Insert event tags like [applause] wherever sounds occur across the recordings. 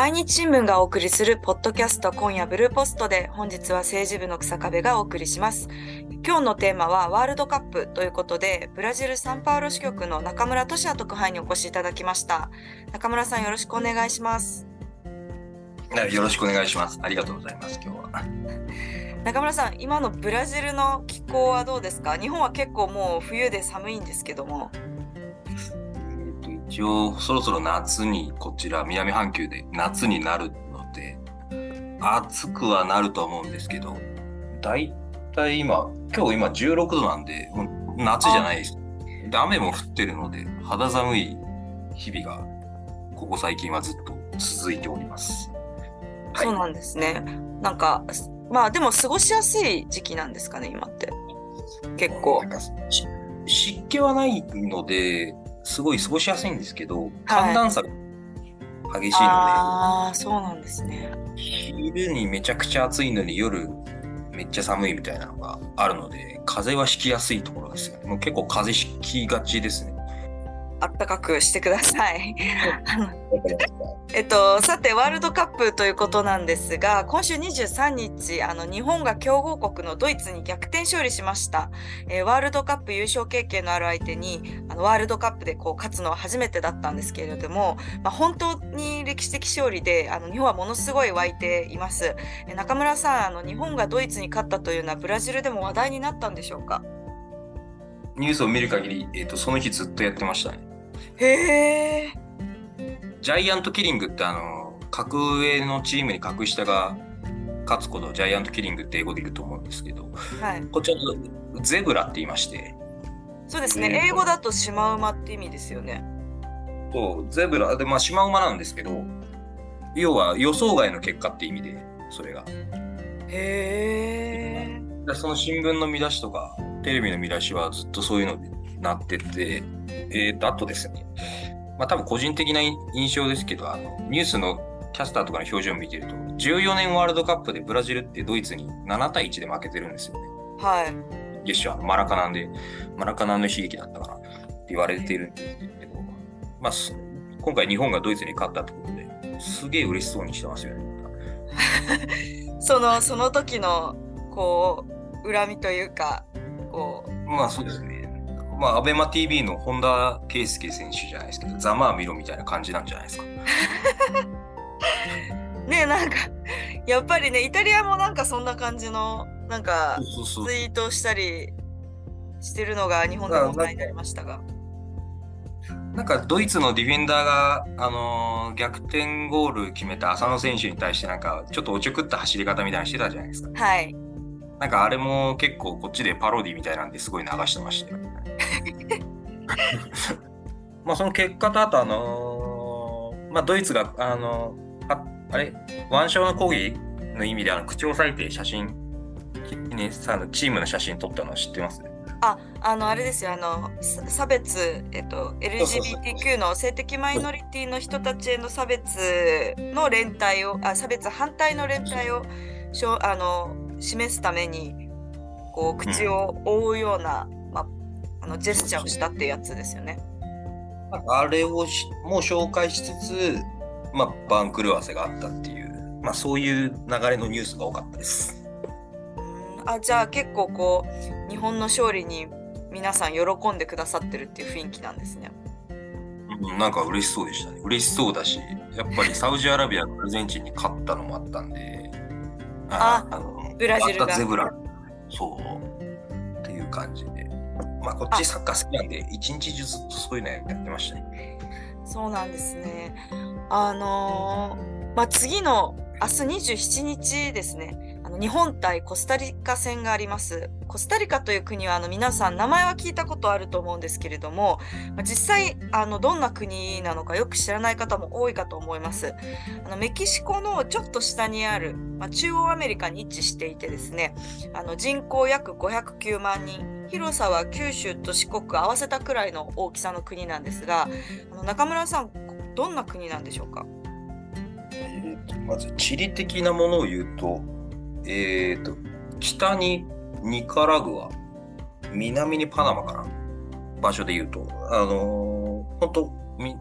毎日新聞がお送りするポッドキャスト今夜ブルーポストで本日は政治部の草壁がお送りします。今日のテーマはワールドカップということでブラジルサンパウロ支局の中村俊也特派員にお越しいただきました。中村さんよろしくお願いします。よろしくお願いします。ありがとうございます。今日は。[laughs] 中村さん、今のブラジルの気候はどうですか？日本は結構もう冬で寒いんですけども。えっと、一応、そろそろ夏に、こちら、南半球で夏になるので、暑くはなると思うんですけど、だいたい今、今日今16度なんで、夏じゃないです。で、雨も降ってるので、肌寒い日々が、ここ最近はずっと続いております。はいそうなんですね。なんか、まあでも過ごしやすい時期なんですかね、今って。結構湿気はないので、すごい過ごしやすいんですけど、寒暖差が激しいのああ、そうなんですね。で、昼にめちゃくちゃ暑いのに夜めっちゃ寒いみたいなのがあるので、風邪はひきやすいところですよね。もう結構風邪ひきがちですね。あったかくしてください。えっと、さて、ワールドカップということなんですが、今週23日、あの、日本が強豪国のドイツに逆転勝利しました。えーワールドカップ優勝経験のある相手に、あの、ワールドカップでこう、勝つのは初めてだったんですけれども、まあ、本当に歴史的勝利で、あの、日本はものすごい湧いています。え中村さん、あの、日本がドイツに勝ったというのは、ブラジルでも話題になったんでしょうか？ニュースを見る限り、えっ、と、その日ずっとやってましたね。へえ。ジャイアントキリングってあの、格上のチームに格下が勝つことをジャイアントキリングって英語で言うと思うんですけど、はい。こちらのゼブラって言いまして、そうですね。えー英語だとシマウマって意味ですよね。そう、ゼブラ、で、まあ、シマウマなんですけど、要は予想外の結果って意味で、それが。へえ。でその新聞の見出しとか、テレビの見出しはずっとそういうのになってて、えーと、あとですね、まあ多分個人的な印象ですけど、あの、ニュースのキャスターとかの表情を見てると、14年ワールドカップでブラジルってドイツに7対1で負けてるんですよね。はい。決勝、あのマラカナンで、マラカナンの悲劇だったからって言われているんですけど、まあ、す今回日本がドイツに勝ったってことで、すげえ嬉しそうにしてますよね。[laughs] そのその時のこう恨みというかこうまあそうですね。まあ、アベマ TV の本田圭佑選手じゃないですけど、ざまあ見ろみたいな感じなんじゃないですか。[laughs] ねなんかやっぱりねイタリアもなんかそんな感じのなんかツイートしたりしてるのが日本でも話題になりましたがなんかドイツのディフェンダーが、あのー逆転ゴール決めた浅野選手に対してなんかちょっとおちょくった走り方みたいなのしてたじゃないですか。はいなんかあれも結構こっちでパロディみたいなんですごい流してましたよ。[laughs] まあその結果とあとあのーまあドイツがあのーああれ？腕章の抗議の意味であの口を裂いて写真ねさあのチームの写真撮ったの知ってます？ああのあれですよあのさ差別えっと LGBTQ の性的マイノリティの人たちへの差別の連帯をあ差別反対の連帯をしょあの示すためにこう口を覆うような、まあ、あのジェスチャーをしたってやつですよね。あれをしもう紹介しつつ、まあ、番狂わせがあったっていう、まあ、そういう流れのニュースが多かったです。うんあじゃあ結構こう日本の勝利に皆さん喜んでくださってるっていう雰囲気なんですね。うんなんか嬉しそうでしたね。嬉しそうだし、やっぱりサウジアラビアがアルゼンチンに勝ったのもあったんで、[laughs] あのブラジルがあったゼブラ、そう、っていう感じで。まあ、こっちサッカー好きなんで、一日中ずっとそういうのやってましたね。そうなんですね。あのーまあ、次の明日27日ですね。の日本対コスタリカ戦があります。コスタリカという国はあの皆さん名前は聞いたことあると思うんですけれども、実際あのどんな国なのかよく知らない方も多いかと思います。あのメキシコのちょっと下にある、まあ、中央アメリカに位置していてですね、あの人口約509万人、広さは九州と四国合わせたくらいの大きさの国なんですが、あの中村さん、どんな国なんでしょうか？えーとまず地理的なものを言うと、えーと北にニカラグア、南にパナマかな、場所で言うと、あのー、本当み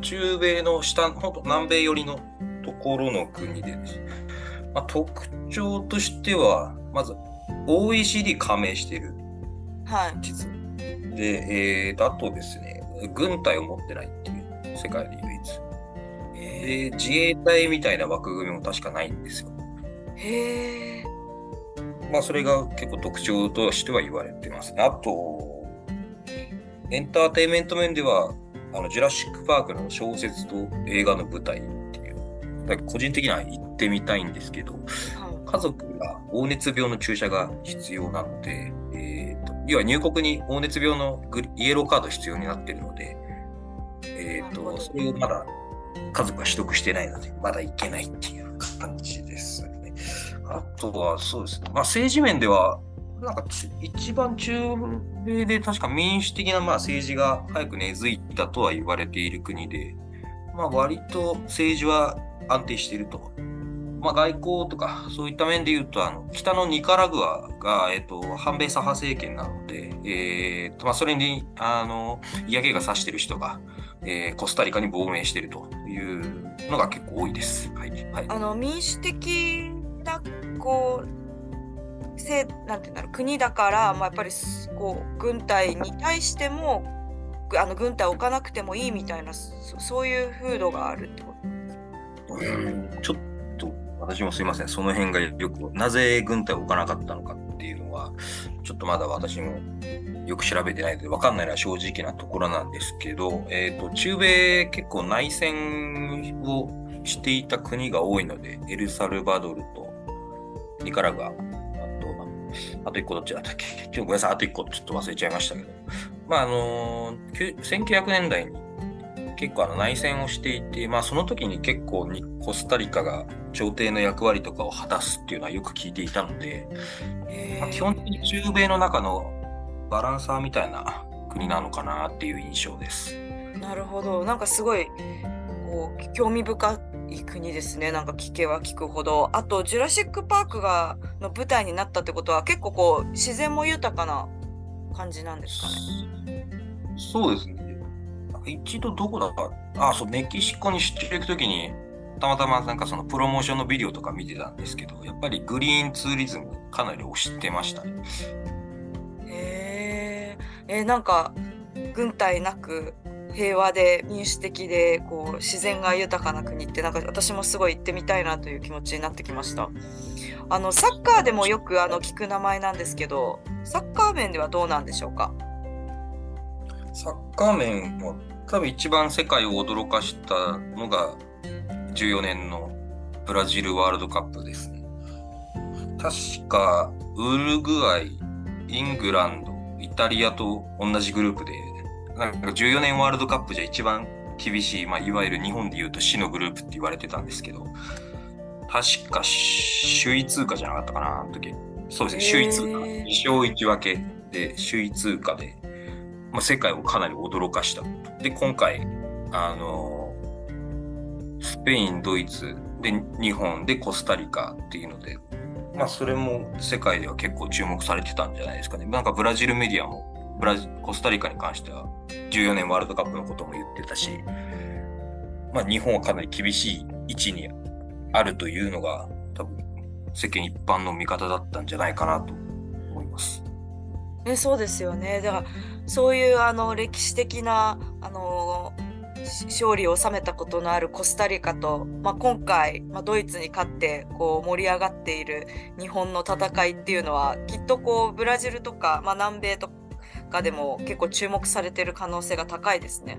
中米の下、本当南米寄りのところの国でです、まあ、特徴としては、まず OECD 加盟してる、はい。実は。で、えーと、あとですね、軍隊を持ってないっていう世界で唯一。で、自衛隊みたいな枠組みも確かないんですよ。へえ。まあ、それが結構特徴としては言われてますね。あと、エンターテインメント面では、あの、ジュラシック・パークの小説と映画の舞台っていう、だ個人的には行ってみたいんですけど、家族が黄熱病の注射が必要なので、えーと、要は入国に黄熱病のイエローカード必要になっているので、えーと、それをまだ家族が取得してないので、まだ行けないっていう感じ。あとは、そうですね。まあ、政治面では、なんか一番中米で確か民主的なまあ政治が早く根付いたとは言われている国で、まあ、割と政治は安定していると。まあ、外交とかそういった面で言うとあの北のニカラグアが、えっと、反米左派政権なので、えーとまあ、それにあの嫌気がさしている人が、えー、コスタリカに亡命しているというのが結構多いです。はいはい、あの民主的なこうせなんていうんだろう国だから、まあ、やっぱりこう軍隊に対してもあの軍隊を置かなくてもいいみたいなそそういう風土があるってこと？うん。ちょっと私もすいません。その辺がよくなぜ軍隊を置かなかったのかっていうのはちょっとまだ私もよく調べてないので分かんないのは正直なところなんですけど、えーと、と中米結構内戦をしていた国が多いのでエルサルバドルとニカラガあと一個どっちだったっけ？ちょっとごめんなさい、あと一個ちょっと忘れちゃいましたけど。まあ、あのー、1900年代に結構あの内戦をしていて、まあその時に結構にコスタリカが朝廷の役割とかを果たすっていうのはよく聞いていたので、まあ、基本的に中米の中のバランサーみたいな国なのかなっていう印象です。なるほど。なんかすごいこう興味深い国ですねなんか聞けば聞くほど。あとジュラシック・パークがの舞台になったってことは結構こう自然も豊かな感じなんですかね？そうですね。一度どこだかあそうメキシコに出張行く時にたまたまなんかそのプロモーションのビデオとか見てたんですけどやっぱりグリーンツーリズムかなり推してましたね。へえー、なんか軍隊なく平和で民主的でこう自然が豊かな国ってなんか私もすごい行ってみたいなという気持ちになってきました。あのサッカーでもよくあの聞く名前なんですけどサッカー面ではどうなんでしょうか？サッカー面は多分一番世界を驚かしたのが14年のブラジルワールドカップですね。確かウルグアイ、イングランド、イタリアと同じグループでなんか14年ワールドカップじゃ一番厳しい、まあ、いわゆる日本で言うと死のグループって言われてたんですけど、確か首位通過じゃなかったかな、あの時。そうですね、首位通過。2勝1分けで首位通過で、まあ、世界をかなり驚かした。で、今回、あのスペイン、ドイツ、で、日本でコスタリカっていうので、まあ、それも世界では結構注目されてたんじゃないですかね。なんかブラジルメディアもブラジコスタリカに関しては14年ワールドカップのことも言ってたし、まあ、日本はかなり厳しい位置にあるというのが多分世間一般の見方だったんじゃないかなと思います。えそうですよねだからそういうあの歴史的なあの勝利を収めたことのあるコスタリカと、まあ、今回、まあ、ドイツに勝ってこう盛り上がっている日本の戦いっていうのはきっとこうブラジルとか、まあ、南米とかでも結構注目されてる可能性が高いですね。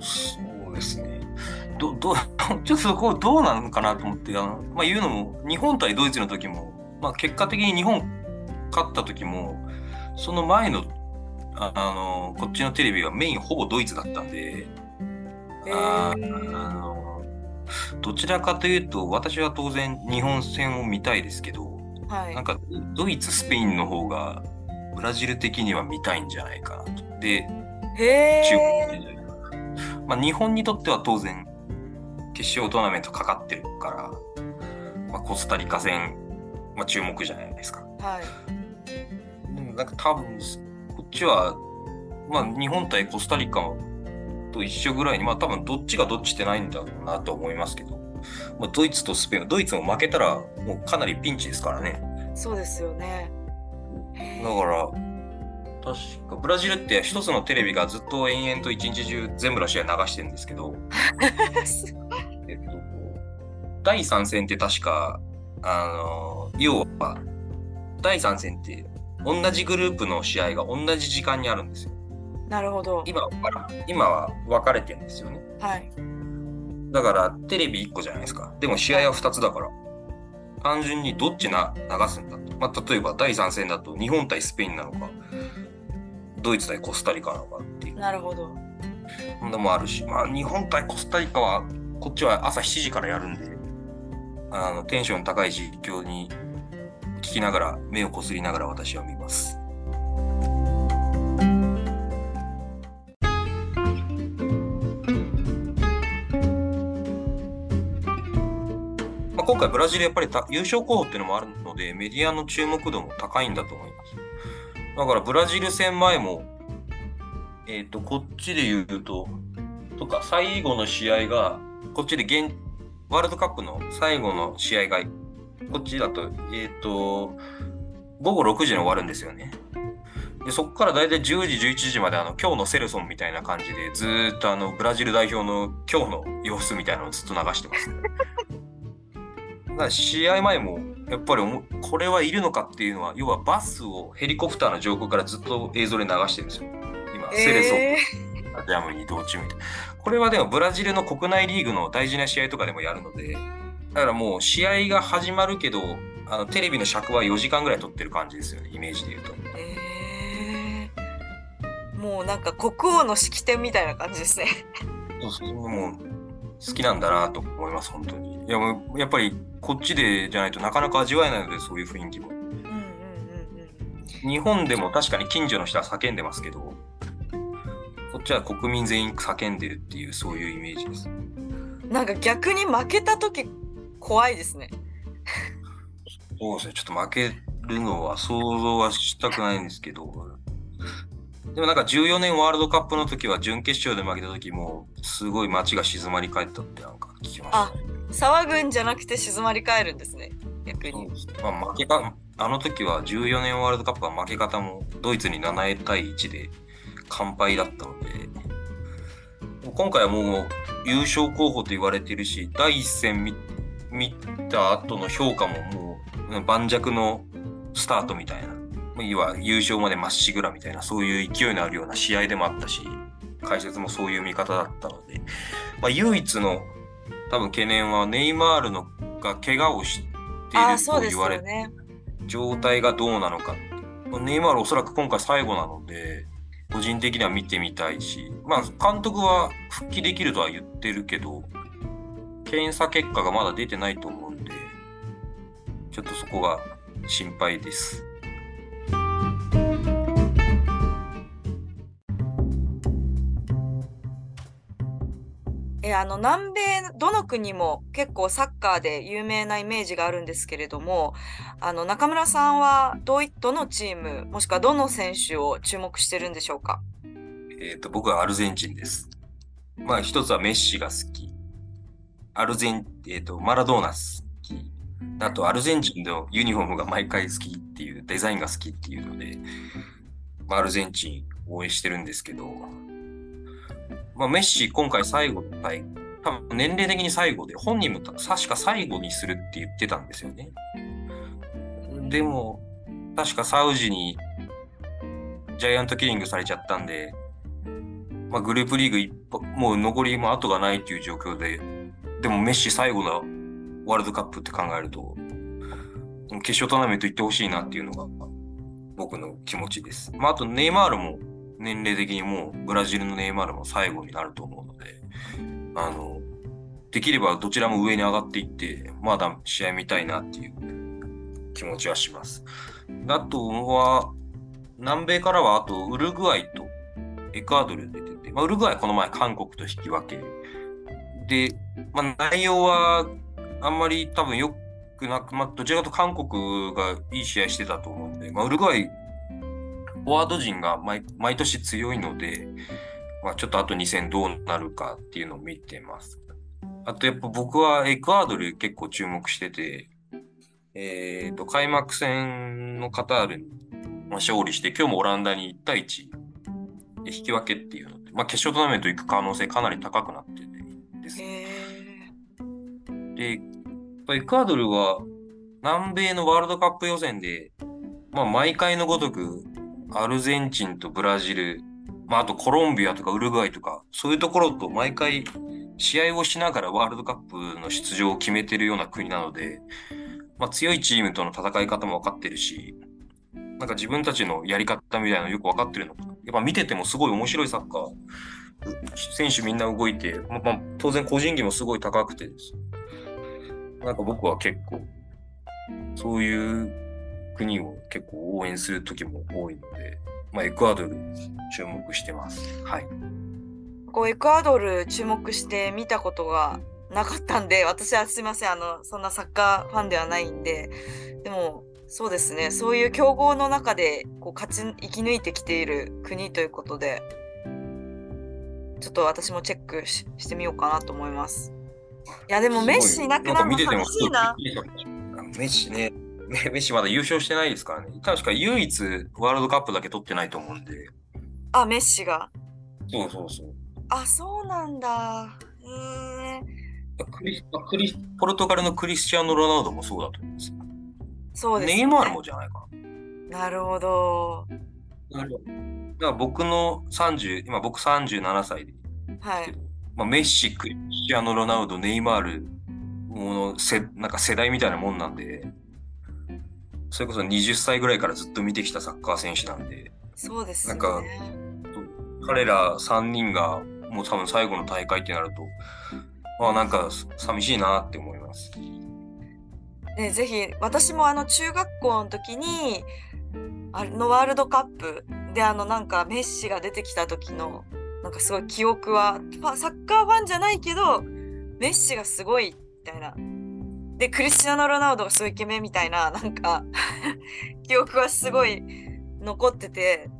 そうですね。ど、ど、[laughs] ちょっとそこどうなのかなと思って、あの、まあ、言うのも、日本対ドイツの時も、まあ、結果的に日本勝った時も、その前の、あの、こっちのテレビはメインほぼドイツだったんで、ああのどちらかというと、私は当然日本戦を見たいですけど、はい、なんかドイツ、スペインの方がブラジル的には見たいんじゃないかなと。で、中国まあ、日本にとっては当然、決勝トーナメントかかってるから、まあ、コスタリカ戦、まあ、注目じゃないですか。はい。でもなんか多分、こっちは、まあ、日本対コスタリカと一緒ぐらいに、まあ多分どっちがどっちってないんだろうなと思いますけど、まあ、ドイツとスペイン、ドイツも負けたらもうかなりピンチですからね。そうですよね。だから、確かブラジルって一つのテレビがずっと延々と一日中全部の試合流してるんですけど、[laughs] えっと、第3戦って確か、あの、要は、第3戦って同じグループの試合が同じ時間にあるんですよ。なるほど。今は今は分かれてるんですよね。はい。だからテレビ1個じゃないですか。でも試合は2つだから。単純にどっちな流すんだと。まあ、例えば第3戦だと日本対スペインなのか、ドイツ対コスタリカなのかっていうなるほど。のもあるし、まあ、日本対コスタリカはこっちは朝7時からやるんで、あのテンション高い実況に聞きながら、目をこすりながら私は見ます。今回ブラジルやっぱり優勝候補っていうのもあるので、メディアの注目度も高いんだと思います。だからブラジル戦前も、えっ、と、こっちで言うと、とか、最後の試合が、こっちで現、ワールドカップの最後の試合が、こっちだと、えっ、と、午後6時に終わるんですよね。で、そこからだいたい10時、11時まで、あの、今日のセレソンみたいな感じで、ずっとあの、ブラジル代表の今日の様子みたいなのをずっと流してます、ね。試合前も、やっぱりこれはいるのかっていうのは、要はバスをヘリコプターの上空からずっと映像で流してるんですよ。今、セレソスタジアムに移動中みたいな。これはでもブラジルの国内リーグの大事な試合とかでもやるので、だからもう試合が始まるけど、あのテレビの尺は4時間ぐらい撮ってる感じですよね、イメージで言うと。ー、えーもうなんか国王の式典みたいな感じですね。そうそう、もう好きなんだなと思います、本当に。いや、もうやっぱりこっちでじゃないとなかなか味わえないので、そういう雰囲気も。うんうんうんうん。日本でも確かに近所の人は叫んでますけど、こっちは国民全員叫んでるっていう、そういうイメージです。なんか逆に負けた時怖いですね。そうですね、ちょっと負けるのは想像はしたくないんですけど、でもなんか14年ワールドカップの時は準決勝で負けた時も、すごい街が静まり返ったってなんか聞きましたあ。騒ぐんじゃなくて静まり返るんですね。逆に。まあ、負けか、あの時は14年ワールドカップは負け方もドイツに7対1で完敗だったので、今回はもう優勝候補と言われてるし、第一戦見見た後の評価ももう盤石のスタートみたいな、いわ優勝までまっしぐらみたいな、そういう勢いのあるような試合でもあったし、解説もそういう見方だったので、まあ、唯一の多分懸念はネイマールのが怪我をしていると言われてよね。状態がどうなのか。ネイマールおそらく今回最後なので、個人的には見てみたいし、まあ監督は復帰できるとは言ってるけど、検査結果がまだ出てないと思うんで、ちょっとそこが心配です。えあの南米どの国も結構サッカーで有名なイメージがあるんですけれどもあの中村さんはどういどのチームもしくはどの選手を注目してるんでしょうか？えっ、と、僕はアルゼンチンです。まあ一つはメッシが好き。アルゼン、えっ、と、マラドーナ好き。あと、アルゼンチンのユニフォームが毎回好きっていう、デザインが好きっていうので、まあ、アルゼンチン応援してるんですけど、まあ、メッシ今回最後の大会、多分年齢的に最後で、本人も確か最後にするって言ってたんですよね。でも、確かサウジにジャイアントキリングされちゃったんで、まあ、グループリーグ一歩もう残りも後がないっていう状況で、でもメッシ最後のワールドカップって考えると、決勝トーナメント行ってほしいなっていうのが僕の気持ちです。まあ、あとネイマールも年齢的にもうブラジルのネイマールも最後になると思うので、あの、できればどちらも上に上がっていって、まだ試合見たいなっていう気持ちはします。あとは、南米からはあとウルグアイとエクアドル出てて、まあ、ウルグアイこの前韓国と引き分け。で、まあ、内容はあんまり多分良くなく、まあ、どちらかと韓国がいい試合してたと思うんで、まあ、ウルグアイ、フォワード陣が毎毎年強いので、まあ、ちょっとあと2戦どうなるかっていうのを見てます。あとやっぱ僕はエクアドル結構注目してて、えっ、と、開幕戦のカタールに勝利して、今日もオランダに1対1引き分けっていうので、まあ、決勝トーナメント行く可能性かなり高くなっててですで、エクアドルは南米のワールドカップ予選で、まあ、毎回のごとくアルゼンチンとブラジル、まあ、あとコロンビアとかウルグアイとか、そういうところと毎回試合をしながらワールドカップの出場を決めてるような国なので、まあ、強いチームとの戦い方も分かってるし、なんか自分たちのやり方みたいなのよく分かってるのか。やっぱ見ててもすごい面白いサッカー。選手みんな動いて、まあ、当然個人技もすごい高くてです。なんか僕は結構、そういう国を結構応援する時も多いので、まあ、エクアドル注目してます。はい。こうエクアドル注目して見たことがなかったんで、私はすいません、あの、そんなサッカーファンではないんで、でも、そうですね、そういう強豪の中でこう勝ち生き抜いてきている国ということで、ちょっと私もチェックししてみようかなと思います。いや、でもメッシいなくなるの寂しいな。メッシね、メッシまだ優勝してないですからね。確か唯一ワールドカップだけ取ってないと思うんで。あ、メッシが。そうそうそう。あ、そうなんだ。へえ。クリクリポルトガルのクリスチアーノ・ロナウドもそうだと思います。そうです、ね。ネイマールもじゃないかな。なるほど。なるほど。だから僕の30、今僕37歳で。はい。まあ、メッシ、クリスチアーノ・ロナウド、ネイマール、ものせなんか世代みたいなもんなんで、それこそ20歳ぐらいからずっと見てきたサッカー選手なんで、そうです、ね、なんか、彼ら3人がもう多分最後の大会ってなると、まあなんか寂しいなって思います。ね、ぜひ私もあの中学校の時にあのワールドカップであのなんかメッシが出てきた時のなんかすごい記憶はサッカーファンじゃないけどメッシがすごいみたいなでクリスチャーノ・ロナウドがすごいイケメンみたいななんか [laughs] 記憶はすごい残ってて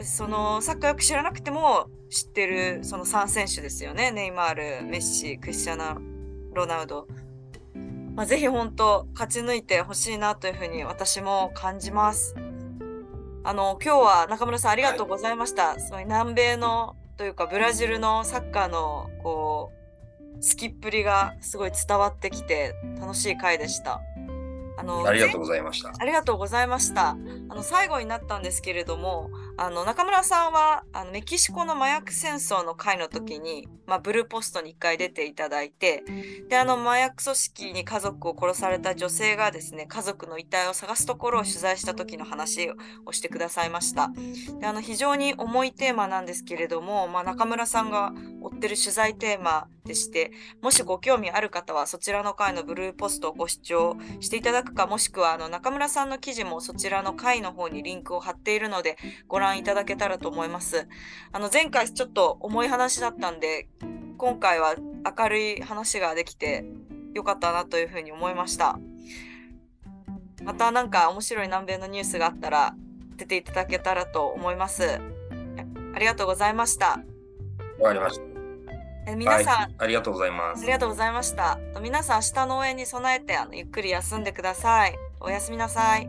そのサッカーよく知らなくても知ってるその3選手ですよね。ネイマール、メッシ、クリスチャナ、ロナウド。まあ、ぜひ本当勝ち抜いてほしいなというふうに私も感じます。あの、今日は中村さんありがとうございました。はい、そういう南米のというかブラジルのサッカーのこう、好きっぷりがすごい伝わってきて楽しい回でした。あのありがとうございました。ありがとうございました。あの最後になったんですけれども、あの中村さんはあのメキシコの麻薬戦争の会の時に、まあ、ブルーポストに1回出ていただいて、であの麻薬組織に家族を殺された女性がですね、家族の遺体を探すところを取材した時の話をしてくださいました。であの非常に重いテーマなんですけれども、まあ、中村さんが追ってる取材テーマでして、もしご興味ある方はそちらの回のブルーポストをご視聴していただくか、もしくはあの中村さんの記事もそちらの回の方にリンクを貼っているのでご覧いただけたらと思います。あの前回ちょっと重い話だったんで、今回は明るい話ができてよかったなというふうに思いました。また何か面白い南米のニュースがあったら出ていただけたらと思います。ありがとうございました。わかりました。え皆さん、はい、ありがとうございます。ありがとうございました。皆さん、明日の応援に備えてあのゆっくり休んでください。おやすみなさい。